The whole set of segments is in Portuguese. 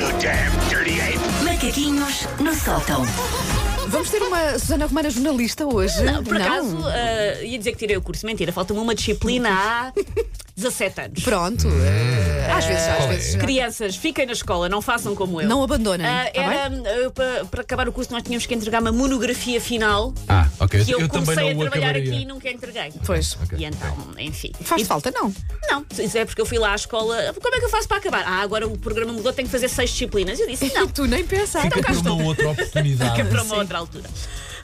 you damn dirty ape! Macaquinhos no sótão. Vamos ter uma Susana Romana jornalista hoje? Não, por acaso, ah, ia dizer que tirei o curso. Mentira, falta-me uma disciplina há 17 anos. Pronto. eh, às vezes, às vezes. já. Crianças, fiquem na escola, não façam como eu. Não abandonem. Ah, tá era, bem? ah, para, para acabar o curso, nós tínhamos que entregar uma monografia final Ah, ok. que eu, também comecei não a trabalhar acabaria. aqui e nunca entreguei. Pois. E então, enfim. Faz E- falta, não. Não, isso é porque eu fui lá à escola. Como é que eu faço para acabar? Ah, agora o programa mudou, tenho que fazer seis disciplinas. Eu disse, não, Tu nem pensar. Fica cá para uma outra oportunidade. fica para uma outra altura.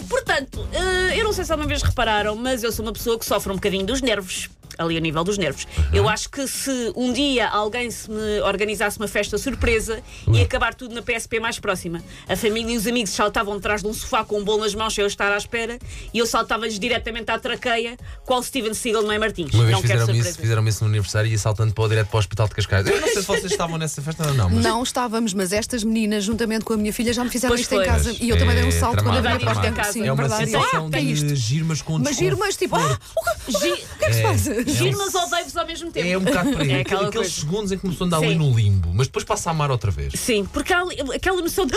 Portanto, eh, eu não sei se alguma vez repararam, mas eu sou uma pessoa que sofre um bocadinho dos nervos. Ali a nível dos nervos. Eu acho que se um dia alguém se me organizasse uma festa surpresa, ia acabar tudo na PSP mais próxima. A família e os amigos saltavam atrás de um sofá com um bolo nas mãos, sem eu estar à espera, e eu saltava-lhes diretamente à traqueia, qual Steven Seagal não é Martins. Uma vez não fizeram isso, fizeram isso no aniversário e ia saltando para o direto para o Hospital de Cascais. Eu não sei se vocês estavam nessa festa ou não, mas. Não estávamos, mas estas meninas, juntamente com a minha filha, já me fizeram Pois isto em foi. casa. E eu também dei um É salto quando tramado, abri a é porta. Sim, É uma verdade. sensação Ah, é isto? de giro, mas com Mas giro, mas tipo, ah, o que, o que é que se passa? Giro, mas odeio-vos ao mesmo tempo. É um bocado para aí. É aquela Aqueles coisa. segundos em que começou a andar ali Sim. no limbo, mas depois passa a amar outra vez. Sim, porque há ali- aquela noção de.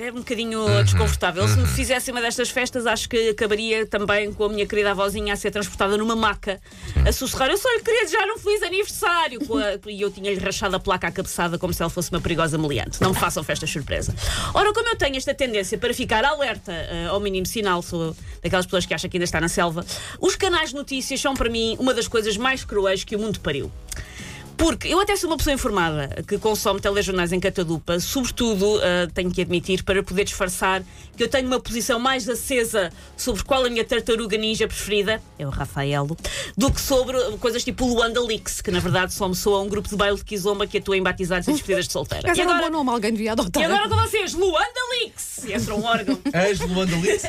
É um bocadinho Uhum. desconfortável. Se me fizessem uma destas festas, acho que acabaria também com a minha querida avózinha a ser transportada numa maca, a sussurrar: Eu só lhe queria desejar um feliz aniversário! A- E eu tinha-lhe rachado a placa à cabeçada como se ela fosse uma perigosa meliante. Não me façam festas surpresa. Ora, como eu tenho esta tendência para ficar alerta eh, ao mínimo sinal, sou daquelas pessoas que acham que ainda está na selva, os canais de notícias são para mim uma das coisas mais cruéis que o mundo pariu. Porque eu até sou uma pessoa informada que consome telejornais em catadupa, sobretudo, ah, tenho que admitir, para poder disfarçar que eu tenho uma posição mais acesa sobre qual a minha tartaruga ninja preferida, é o Rafaelo, do que sobre coisas tipo Luanda Leaks, que na verdade só me soa um grupo de baile de Kizomba que atua em batizados e despedidas de solteira. E era um agora, bom nome, alguém devia adotar. e agora com vocês, Luanda Leaks! E entra um órgão. As Luanda Liz.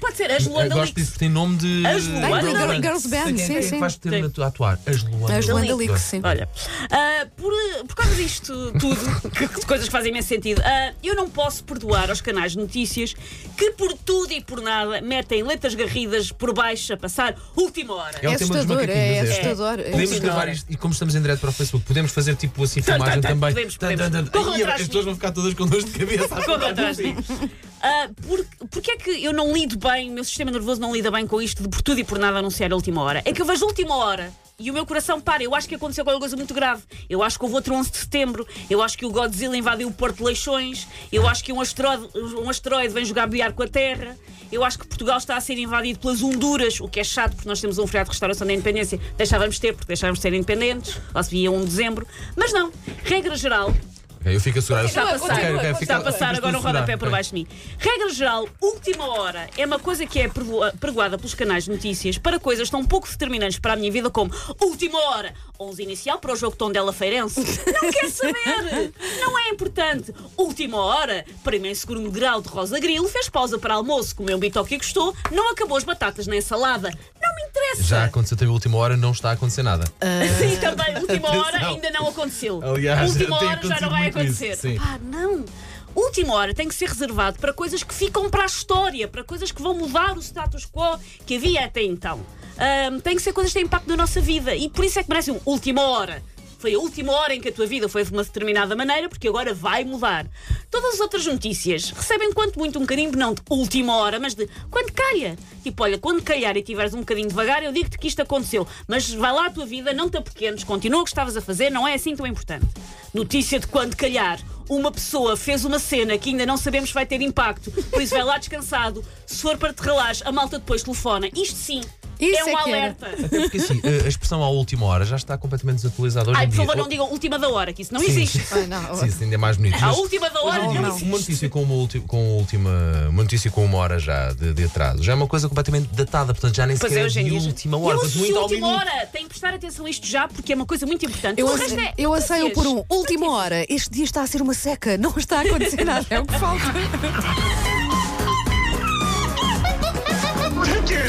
Pode ser as Luanda Gosto Leaks. disso porque tem nome de. As Luanda Leaks. Girls Band, sim, sim. Vais ter Sim. a atuar. As Luanda As Luanda Leaks. Leaks, sim. Olha, ah, por, por causa disto tudo, que, coisas que fazem imenso sentido, ah, eu não posso perdoar aos canais de notícias que por tudo e por nada metem letras garridas por baixo a passar última hora. É o É assustador, é este. assustador. é Podemos gravar isto e como estamos em direto para o Facebook, podemos fazer tipo assim Tan, filmagem tan, tan. também. Podemos, podemos. Corram atrás As pessoas vão ficar todas com dores de cabeça. Corram atrás Ah, por, porque é que eu não lido bem, o meu sistema nervoso não lida bem com isto de por tudo e por nada anunciar a última hora? É que eu vejo a última hora e o meu coração para. Eu acho que aconteceu alguma coisa muito grave. Eu acho que houve outro 11 de setembro. Eu acho que o Godzilla invadiu o Porto de Leixões. Eu acho que um asteroide, um asteroide vem jogar bilhar com a Terra. Eu acho que Portugal está a ser invadido pelas Honduras, o que é chato porque nós temos um feriado de restauração da independência. Deixávamos ter, porque deixávamos de ser independentes. Lá se via 1 de dezembro. Mas não, regra geral, Ok, eu fico a segurar. Está a passar, Ok, ok, está fica- a passar agora um a rodapé por ok. baixo de mim. Regra geral, última hora é uma coisa que é pregoa- pregoada pelos canais de notícias para coisas tão pouco determinantes para a minha vida como última hora, 11 inicial para o jogo Tondela Feirense. Não quer saber! Não é importante. Última hora, para em segundo grau de Rosa Grilo, fez pausa para almoço, comeu um bitoque e gostou, não acabou as batatas na ensalada. Não Já aconteceu até a última hora, não está a acontecer nada. Sim, também, última hora ainda não aconteceu. Aliás, última hora já não vai acontecer. isso. Pá, não. Última hora tem que ser reservado para coisas que ficam para a história, para coisas que vão mudar o status quo que havia até então. Ahm, tem que ser coisas que têm impacto na nossa vida e por isso é que merece um última hora. Foi a última hora em que a tua vida foi de uma determinada maneira, porque agora vai mudar. Todas as outras notícias recebem, quanto muito, um bocadinho, não de última hora, mas de quando calha. Tipo, olha, quando calhar e tiveres um bocadinho devagar, eu digo-te que isto aconteceu. Mas vai lá a tua vida, não te apequenes, continua o que estavas a fazer, não é assim tão importante. Notícia de quando calhar. Uma pessoa fez uma cena que ainda não sabemos se vai ter impacto, por isso vai lá descansado. Se for para te relaxar, a malta depois telefona. Isto sim. Isso é um é que era. alerta. Até porque assim, a expressão à última hora já está completamente desatualizada hoje Ai, em por dia. favor, não digam última da hora, que isso não Sim, existe. sim. Ai, não. Sim, isso ainda é mais bonito. A Mas última da hora Não, existe. uma notícia com uma, ulti- com a última. Uma notícia com uma hora já de, de atraso já é uma coisa completamente datada, portanto já nem Pois sequer é, é hoje em de dia. já- última hora, mas muito ao última minuto. hora. Tem que prestar atenção a isto já, porque é uma coisa muito importante. Eu, o resto é eu anseio por um última hora. Este dia está a ser uma seca, não está a acontecer nada, é o que falta.